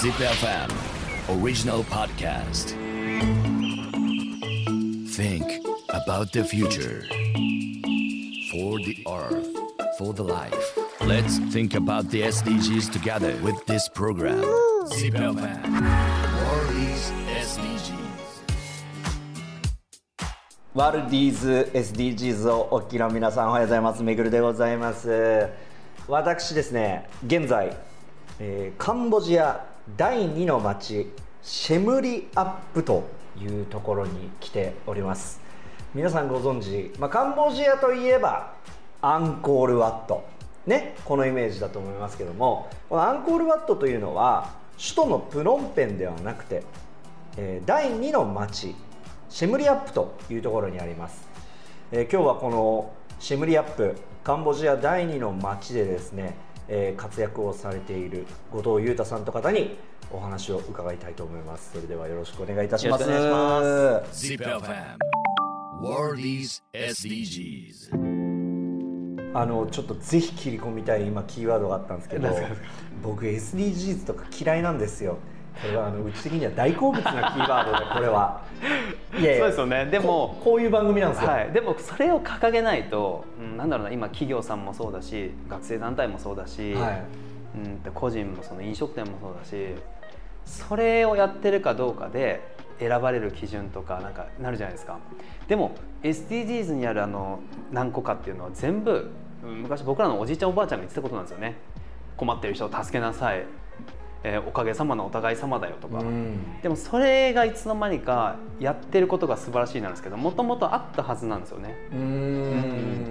ZipFM Original Podcast Think about the future For the earth For the life Let's think about the SDGs together with this program ZipFM World is SDGs ワルディーズ SDGs をお聞きの皆さんおはようございますめぐるでございます私ですね現在、えーカンボジア第2の町シェムリアップというところに来ております。皆さんご存知、まあ、カンボジアといえばアンコールワット。ねこのイメージだと思いますけどもこのアンコールワットというのは首都のプノンペンではなくてえー第2の町シェムリアップというところにあります、えー今日はこのシェムリアップカンボジア第2の町でですね、えー活躍をされている後藤裕太さんと方にお話を伺いたいと思います。それではよろしくお願いいたします。しくお願いし is SDGs あのちょっとぜひ切り込みたい今キーワードがあったんですけど 僕 SDGs とか嫌いなんですよこれはあのうち的には大好物なキーワードでこれは。い やそうですよね。でもここういう番組なんですよ、はい、でもそれを掲げないと、うん、なんだろうな今企業さんもそうだし学生団体もそうだし、はい。うん、と個人もその飲食店もそうだしそれをやってるかどうかで選ばれる基準とかなんかなるじゃないですか。でも SDGs にあるあの何個かっていうのは全部うん昔僕らのおじいちゃんおばあちゃんが言ってたことなんですよね。困ってる人を助けなさい、えーおかげさまのお互い様だよとか、うん。でもそれがいつの間にかやってることが素晴らしいなんですけどもともとあったはずなんですよね。うーん。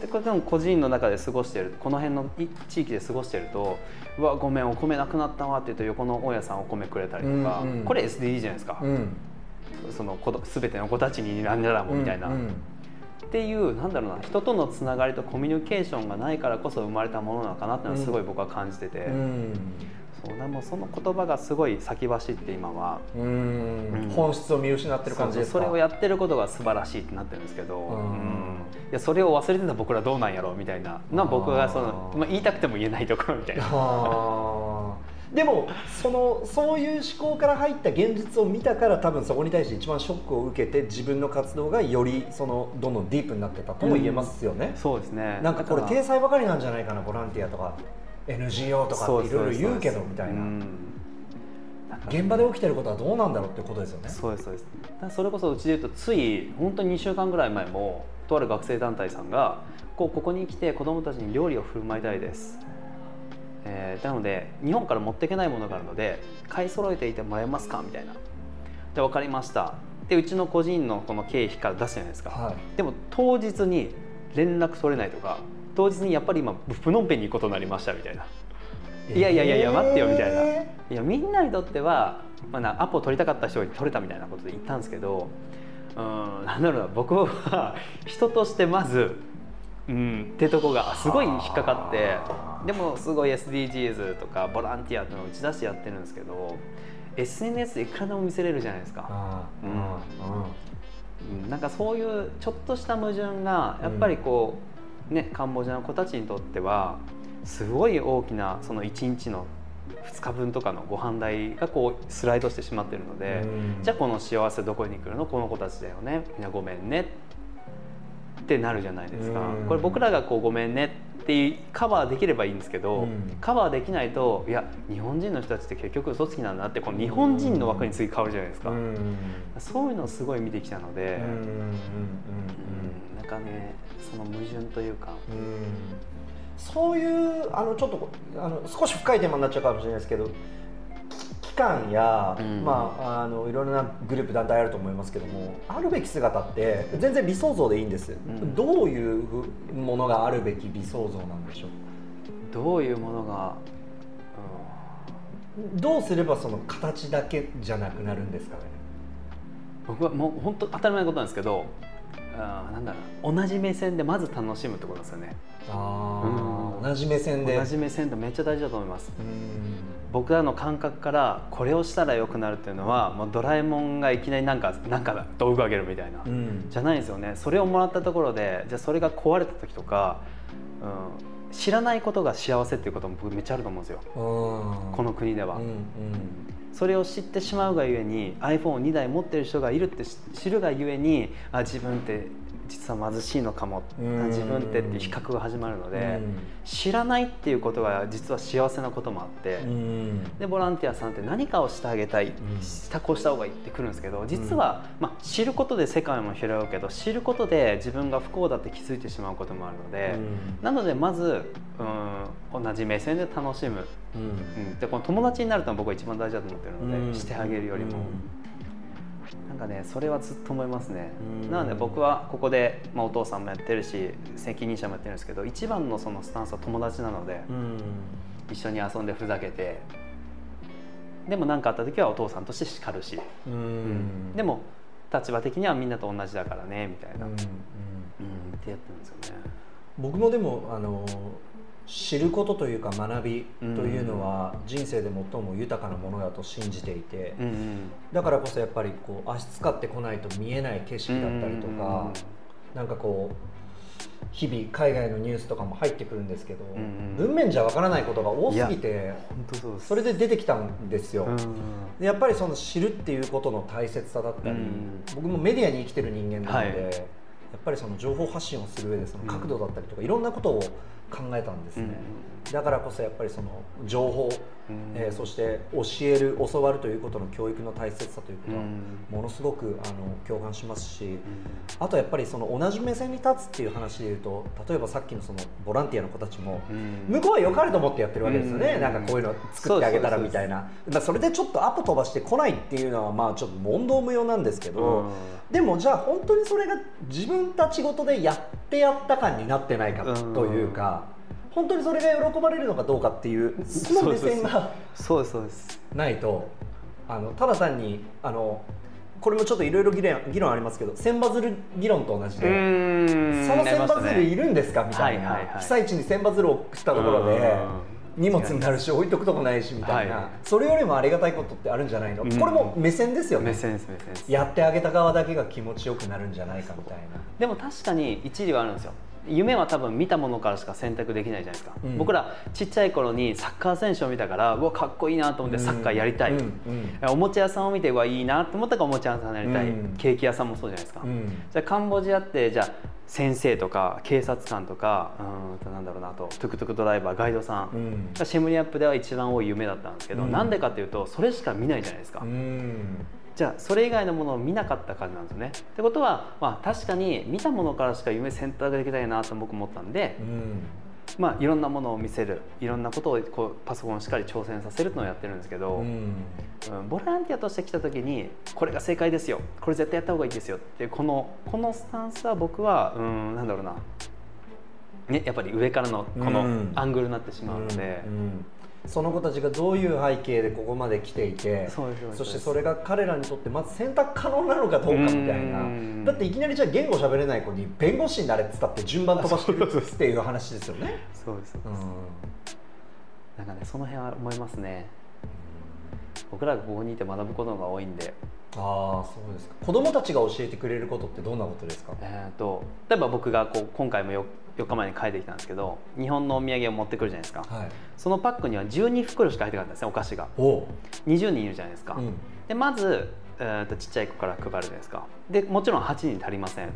でこれでも個人の中で過ごしてるこの辺のい地域で過ごしてると「うわごめんお米なくなったわ」って言うと横の大家さんお米くれたりとか、うんうん。これ SDG じゃないですか、うん。その子ど全ての子たちになんだらもみたいな、うんうん。っていうなんだろうな人とのつながりとコミュニケーションがないからこそ生まれたものなのかなっていうのはすごい僕は感じてて、うんそうでもその言葉がすごい先走って今は。本質を見失ってる感じですかそれをやってることが素晴らしいってなってるんですけど、いやそれを忘れてた僕らどうなんやろうみたいなのは僕がそのまあ、言いたくても言えないところみたいな。でもそのそういう思考から入った現実を見たから多分そこに対して一番ショックを受けて自分の活動がよりそのどんどんディープになってたとも言えますよね、そうですね。なんかこれ体裁ばかりなんじゃないかなボランティアとか NGO とかっていろいろ言うけどみたいな。うん現場で起きてることはどうなんだろうってことですよね。そうですそうです。だそれこそうちで言うとつい本当に2週間ぐらい前もとある学生団体さんがこうここに来て子どもたちに料理を振る舞いたいです、えーなので日本から持っていけないものがあるので買い揃えていてもらえますかみたいな。じゃあ分かりました。でうちの個人のこの経費から出すじゃないですか、はい。でも当日に連絡取れないとか当日にやっぱり今プノンペンに行くことになりましたみたいな、いやいやいやいや待ってよみたいな、えいやみんなにとっては、まあな、アポを取りたかった人が取れたみたいなことで言ったんですけどうんなんだろうな僕は人としてまず、うん、ってとこがすごい引っかかってでもすごい SDGs とかボランティアっていうのを打ち出してやってるんですけど SNS でいくらでも見せれるじゃないですか。うん。うんうん。なんかそういうちょっとした矛盾がやっぱりこう、ねカンボジアの子たちにとってはすごい大きなその1日の2日分とかのご飯代がこうスライドしてしまってるので、うん。じゃあこの幸せどこに来るの？この子たちだよね。みんなごめんね。ってなるじゃないですか、うん。これ僕らがこうごめんね。ってカバーできればいいんですけど、うん。カバーできないといや日本人の人たちって結局嘘つきなんだなってこの日本人の枠に次変わるじゃないですか、うん。そういうのをすごい見てきたので、うんかねその矛盾というか、うん。そういうあのちょっとこあの少し深いテーマになっちゃうかもしれないですけどき機関や、うん。まあ、あのいろいろなグループ団体あると思いますけどもあるべき姿って全然理想像でいいんです、ん。どういうものがあるべき理想像なんでしょう？どういうものが、どうすればその形だけじゃなくなるんですかね？うん僕はもう本当当たり前のことなんですけどあーなんだろう。な同じ目線でまず楽しむってことですよね。あうん。ー同じ目線で。同じ目線ってめっちゃ大事だと思います。うん。僕らの感覚からこれをしたら良くなるっていうのはもうドラえもんがいきなりなんかなんか道具あげるみたいな、うん。じゃないんですよね。それをもらったところでじゃあそれが壊れた時とか、うん、知らないことが幸せっていうことも僕めっちゃあると思うんですよ。ここの国では、うんうん。それを知ってしまうがゆえに iPhone2 台持ってる人がいるって知るがゆえにあ自分って実は貧しいのかも。うん自分ってっていう比較が始まるのでうん。知らないっていうことが実は幸せなこともあってうん。でボランティアさんって何かをしてあげたいんしたこうした方がいいってくるんですけど実は、まあ、知ることで世界も広がるけど知ることで自分が不幸だって気づいてしまうこともあるので、うん。なのでまずうん同じ目線で楽しむ、うん。うん、でこの友達になると僕は一番大事だと思ってるので、うん。してあげるよりも、なんかねそれはずっと思いますね、うん。なので僕はここで、まあ、お父さんもやってるし責任者もやってるんですけど一番のそのスタンスは友達なので、うん。一緒に遊んでふざけて。でも何かあった時はお父さんとして叱るし、ううん。んでも立場的にはみんなと同じだからねみたいな、うん。うん。うん。ってやってるんですよね。僕もでもあの知ることというか学びというのは人生で最も豊かなものだと信じていてうんうん。だからこそやっぱりこう足使ってこないと見えない景色だったりとかなんかこう日々海外のニュースとかも入ってくるんですけどんうん。文面じゃわからないことが多すぎてそれで出てきたんですよ。うやっぱりその知るっていうことの大切さだったり、うん僕もメディアに生きてる人間なので、はい。やっぱりその情報発信をする上でその角度だったりとか、いろんなことを考えたんですね、だからこそやっぱりその情報、うん。えーそして教える教わるということの教育の大切さということはうん。ものすごくあの共感しますし、あとやっぱりその同じ目線に立つっていう話でいうと例えばさっきのそのボランティアの子たちも、うん。向こうは良かれと思ってやってるわけですよね、うん。なんかこういうの作ってあげたらみたいな。まあそれでちょっとアポ飛ばしてこないっていうのはまあちょっと問答無用なんですけど、うん。でもじゃあ本当にそれが自分たちごとでやってやった感になってないかというか、本当にそれが喜ばれるのかどうかっていうその目線がそうです。そうです。ないとあのただ単にあのこれもちょっといろいろ議論議論ありますけど千羽鶴議論と同じで。その千羽鶴いるんですか？みたいな、はいはいはい。被災地に千羽鶴を送ったところで荷物になるし置いとくとこないしみたいな、はい。それよりもありがたいことってあるんじゃないの、うん。これも目線ですよね。目線です目線です。やってあげた側だけが気持ちよくなるんじゃないかみたいな。でも確かに一理はあるんですよ夢は多分見たものからしか選択できないじゃないですか、うん。僕らちっちゃい頃にサッカー選手を見たからうわかっこいいなと思ってサッカーやりたい、うん。うんおもちゃ屋さんを見てうわいいなと思ったからおもちゃ屋さんやりたい、うん。ケーキ屋さんもそうじゃないですか、うん。じゃあカンボジアってじゃあ先生とか警察官とかうーんとなんだろうなあと。トゥクトゥクドライバーガイドさん、シェムリアップでは一番多い夢だったんですけど、うん。なんでかというとそれしか見ないじゃないですか、うんじゃあそれ以外のものを見なかった感じなんですよね。ってことは、まあ、確かに見たものからしか夢選択できないなと僕思ったんで、うん。まあ、いろんなものを見せる。いろんなことをこうパソコンをしっかり挑戦させるのをやってるんですけど、うん。うんボランティアとして来た時にこれが正解ですよ。これ絶対やった方がいいですよ。ってこのこのスタンスは僕はうんなんだろうな、ね、やっぱり上からのこのうん。アングルになってしまうので。うんその子たちがどういう背景でここまで来ていてそしてそれが彼らにとってまず選択可能なのかどうかみたいな。うん。だっていきなりじゃあ言語喋れない子に弁護士になれって言ったって順番飛ばしてるっていう話ですよね。そうですうん。なんかねその辺は思いますね。僕らがここにいて学ぶことが多いんで、ああそうですか。子供たちが教えてくれることってどんなことですか？えー、と例えば僕がこう今回も 4, 4日前に帰ってきたんですけど日本のお土産を持ってくるじゃないですか、はい。そのパックには12袋しか入ってなかったんですねお菓子が。おう。20人いるじゃないですか、うん。でまず、えー、とちっちゃい子から配るじゃないですか。でもちろん8人足りません。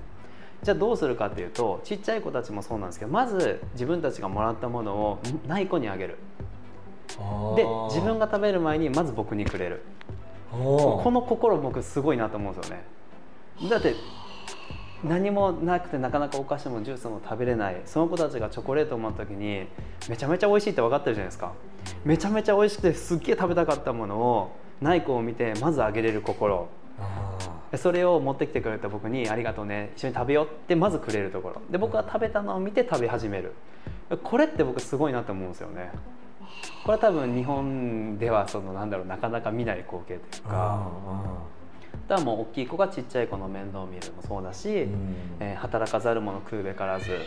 じゃあどうするかっていうとちっちゃい子たちもそうなんですけどまず自分たちがもらったものをない子にあげる。で自分がが食べる前にまず僕にくれるここの心僕すごいなと思うんですよね。だって何もなくてなかなかお菓子もジュースも食べれないその子たちがチョコレートを持った時にめちゃめちゃ美味しいって分かってるじゃないですか。めちゃめちゃ美味しくてすっげえ食べたかったものをない子を見てまずあげれる心。それを持ってきてくれた僕に「ありがとうね一緒に食べよう」ってまずくれるところ。で僕は食べたのを見て食べ始める。これって僕すごいなと思うんですよねこれは多分日本ではそのなんだろうなかなか見ない光景というか。だもう大きい子がちっちゃい子の面倒を見るもそうだし、えー働かざる者食うべからず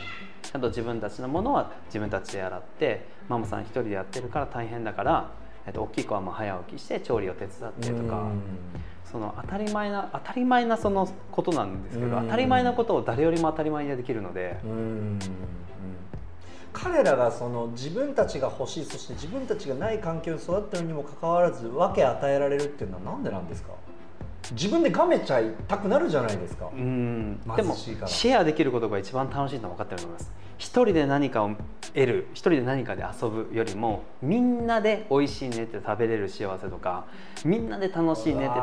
ちゃんと自分たちのものは自分たちで洗ってママさん一人でやってるから大変だから、えっと大きい子はもう早起きして調理を手伝ってとか。その当たり前な当たり前なそのことなんですけど、うん。当たり前なことを誰よりも当たり前にできるので、うんうん彼らがその自分たちが欲しいそして自分たちがない環境に育ってるにもかかわらず分け与えられるっていうのはなんでなんですか？自分でがめちゃいたくなるじゃないですか、うん。でもシェアできることが一番楽しいのは分かってると思います一人で何かを得る一人で何かで遊ぶよりもみんなで美味しいねって食べれる幸せとかみんなで楽しいねって食べれる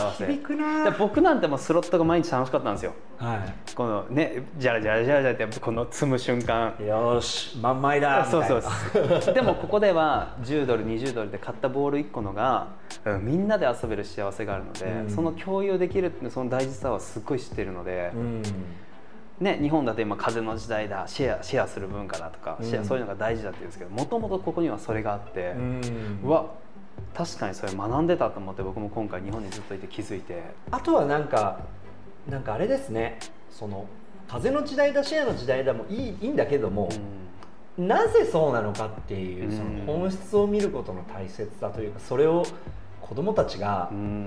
幸せ。響くなで僕なんてもうスロットが毎日楽しかったんですよ。はい。このねじゃらじゃらじゃらじゃらってこの積む瞬間。よーし満枚だそいうな。そうでもここでは10ドル20ドルで買ったボール1個のが、うんみんなで遊べる幸せがあるので、うん。その共有できるってその大事さはすっごい知ってるので、うんね、日本だと今風の時代だシェアシェアする文化だとか、シェアうんそういうのが大事だって言うんですけどもともとここにはそれがあって、うん。うわ確かにそれ学んでたと思って僕も今回日本にずっといて気づいて。あとはなんかなんかあれですね。その風の時代だシェアの時代だもいいいいんだけども、なぜそうなのかっていうその本質を見ることの大切さというかそれを子供たちが、うん。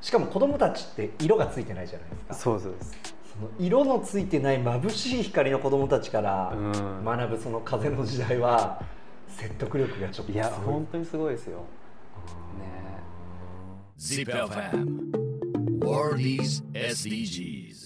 しかも子供たちって色がついてないじゃないですか。そうそうです色のついてない眩しい光の子供たちからうん。学ぶその風の時代は説得力がちょっといやすごい。本当にすごいですよ。ね。Zip FM World is SDGs